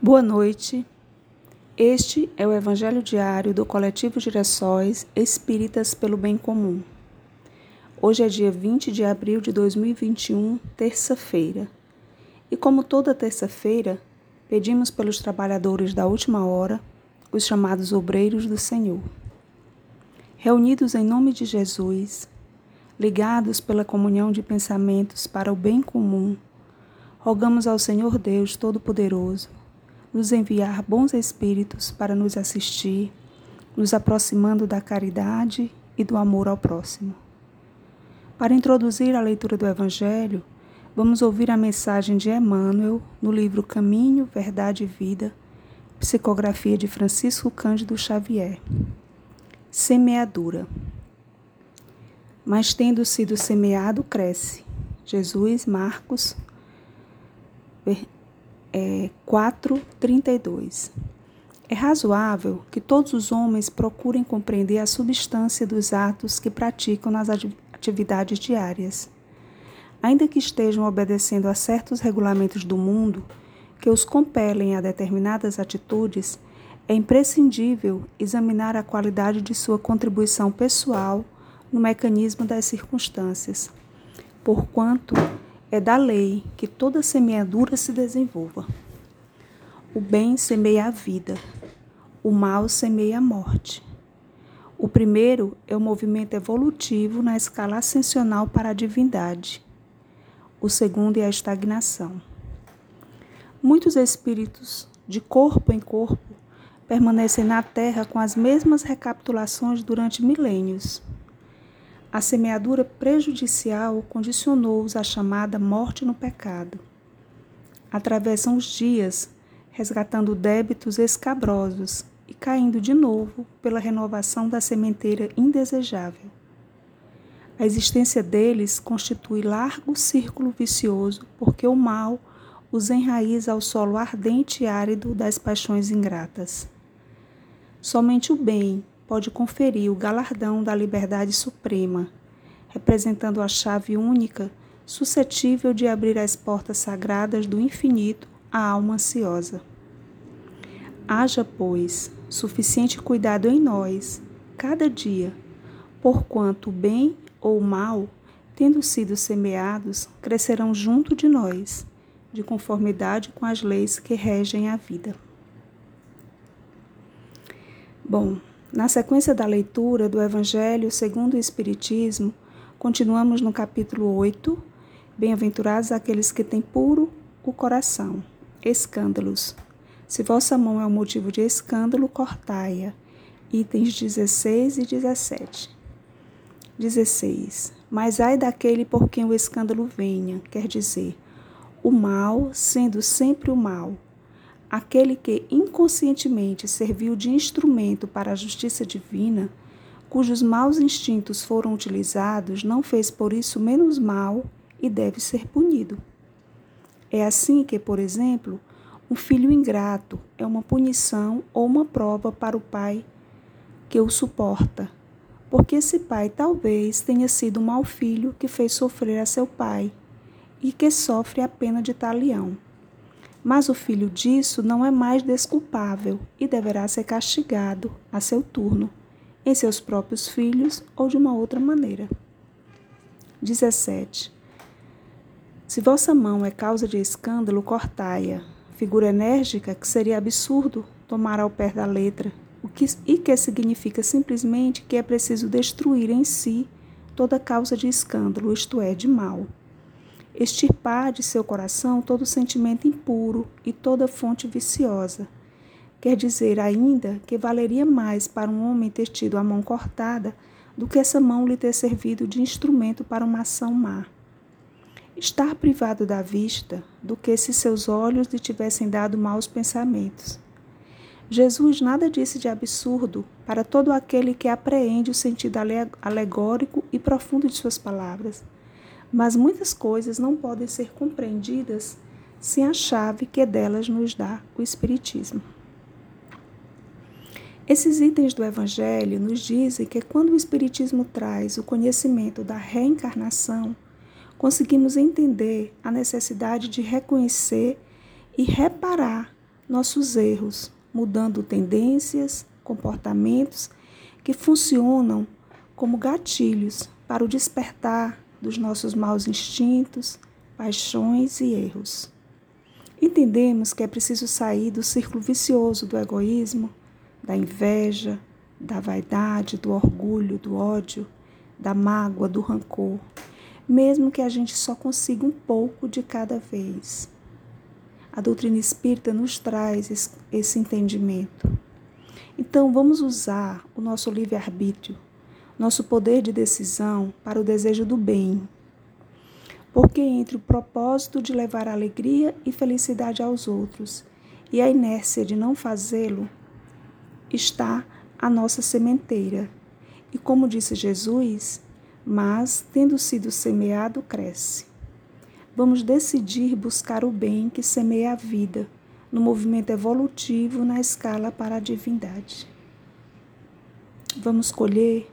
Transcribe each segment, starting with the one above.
Boa noite. Este é o Evangelho diário do Coletivo Girassóis Espíritas pelo Bem Comum. Hoje é dia 20 de abril de 2021, terça-feira. E como toda terça-feira, pedimos pelos trabalhadores da última hora, os chamados obreiros do Senhor. Reunidos em nome de Jesus, ligados pela comunhão de pensamentos para o bem comum, rogamos ao Senhor Deus Todo-Poderoso nos enviar bons espíritos para nos assistir, nos aproximando da caridade e do amor ao próximo. Para introduzir a leitura do Evangelho, vamos ouvir a mensagem de Emmanuel no livro Caminho, Verdade e Vida, psicografia de Francisco Cândido Xavier. Semeadura. Mas tendo sido semeado, cresce. Jesus, Marcos, é, 4:32. É razoável que todos os homens procurem compreender a substância dos atos que praticam nas atividades diárias. Ainda que estejam obedecendo a certos regulamentos do mundo que os compelem a determinadas atitudes, é imprescindível examinar a qualidade de sua contribuição pessoal no mecanismo das circunstâncias, porquanto é da lei que toda semeadura se desenvolva. O bem semeia a vida, o mal semeia a morte. O primeiro é o movimento evolutivo na escala ascensional para a divindade. O segundo é a estagnação. Muitos espíritos, de corpo em corpo, permanecem na Terra com as mesmas recapitulações durante milênios. A semeadura prejudicial condicionou-os à chamada morte no pecado. Atravessam os dias, resgatando débitos escabrosos e caindo de novo pela renovação da sementeira indesejável. A existência deles constitui largo círculo vicioso, porque o mal os enraiza ao solo ardente e árido das paixões ingratas. Somente o bem, pode conferir o galardão da liberdade suprema, representando a chave única suscetível de abrir as portas sagradas do infinito à alma ansiosa. Haja, pois, suficiente cuidado em nós, cada dia, porquanto o bem ou o mal, tendo sido semeados, crescerão junto de nós, de conformidade com as leis que regem a vida. Bom, na sequência da leitura do Evangelho segundo o Espiritismo, continuamos no capítulo 8. Bem-aventurados aqueles que têm puro o coração. Escândalos. Se vossa mão é um motivo de escândalo, cortai-a. Itens 16 e 17. 16. Mas ai daquele por quem o escândalo venha, quer dizer, o mal sendo sempre o mal aquele que inconscientemente serviu de instrumento para a justiça divina, cujos maus instintos foram utilizados, não fez por isso menos mal e deve ser punido. É assim que, por exemplo, um filho ingrato é uma punição ou uma prova para o pai que o suporta, porque esse pai talvez tenha sido um mau filho que fez sofrer a seu pai e que sofre a pena de talião. Mas o filho disso não é mais desculpável e deverá ser castigado a seu turno, em seus próprios filhos ou de uma outra maneira. 17. Se vossa mão é causa de escândalo, cortai-a. Figura enérgica que seria absurdo tomar ao pé da letra, o que, e que significa simplesmente que é preciso destruir em si toda causa de escândalo, isto é, de mal extirpar de seu coração todo sentimento impuro e toda fonte viciosa. Quer dizer ainda que valeria mais para um homem ter tido a mão cortada do que essa mão lhe ter servido de instrumento para uma ação má. Estar privado da vista do que se seus olhos lhe tivessem dado maus pensamentos. Jesus nada disse de absurdo para todo aquele que apreende o sentido alegórico e profundo de suas palavras mas muitas coisas não podem ser compreendidas sem a chave que delas nos dá o Espiritismo. Esses itens do Evangelho nos dizem que quando o Espiritismo traz o conhecimento da reencarnação, conseguimos entender a necessidade de reconhecer e reparar nossos erros, mudando tendências, comportamentos que funcionam como gatilhos para o despertar dos nossos maus instintos, paixões e erros. Entendemos que é preciso sair do círculo vicioso do egoísmo, da inveja, da vaidade, do orgulho, do ódio, da mágoa, do rancor, mesmo que a gente só consiga um pouco de cada vez. A doutrina espírita nos traz esse entendimento. Então, vamos usar o nosso livre-arbítrio, nosso poder de decisão para o desejo do bem. Porque entre o propósito de levar alegria e felicidade aos outros e a inércia de não fazê-lo, está a nossa sementeira. E como disse Jesus, mas, tendo sido semeado, cresce. Vamos decidir buscar o bem que semeia a vida, no movimento evolutivo na escala para a divindade. Vamos colher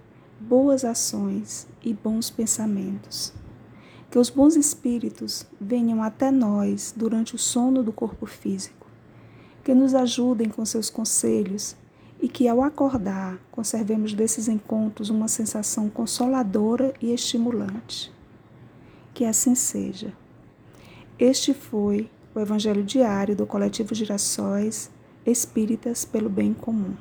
boas ações e bons pensamentos. Que os bons espíritos venham até nós durante o sono do corpo físico, que nos ajudem com seus conselhos e que, ao acordar, conservemos desses encontros uma sensação consoladora e estimulante. Que assim seja. Este foi o Evangelho Diário do Coletivo Girassóis Espíritas pelo Bem Comum.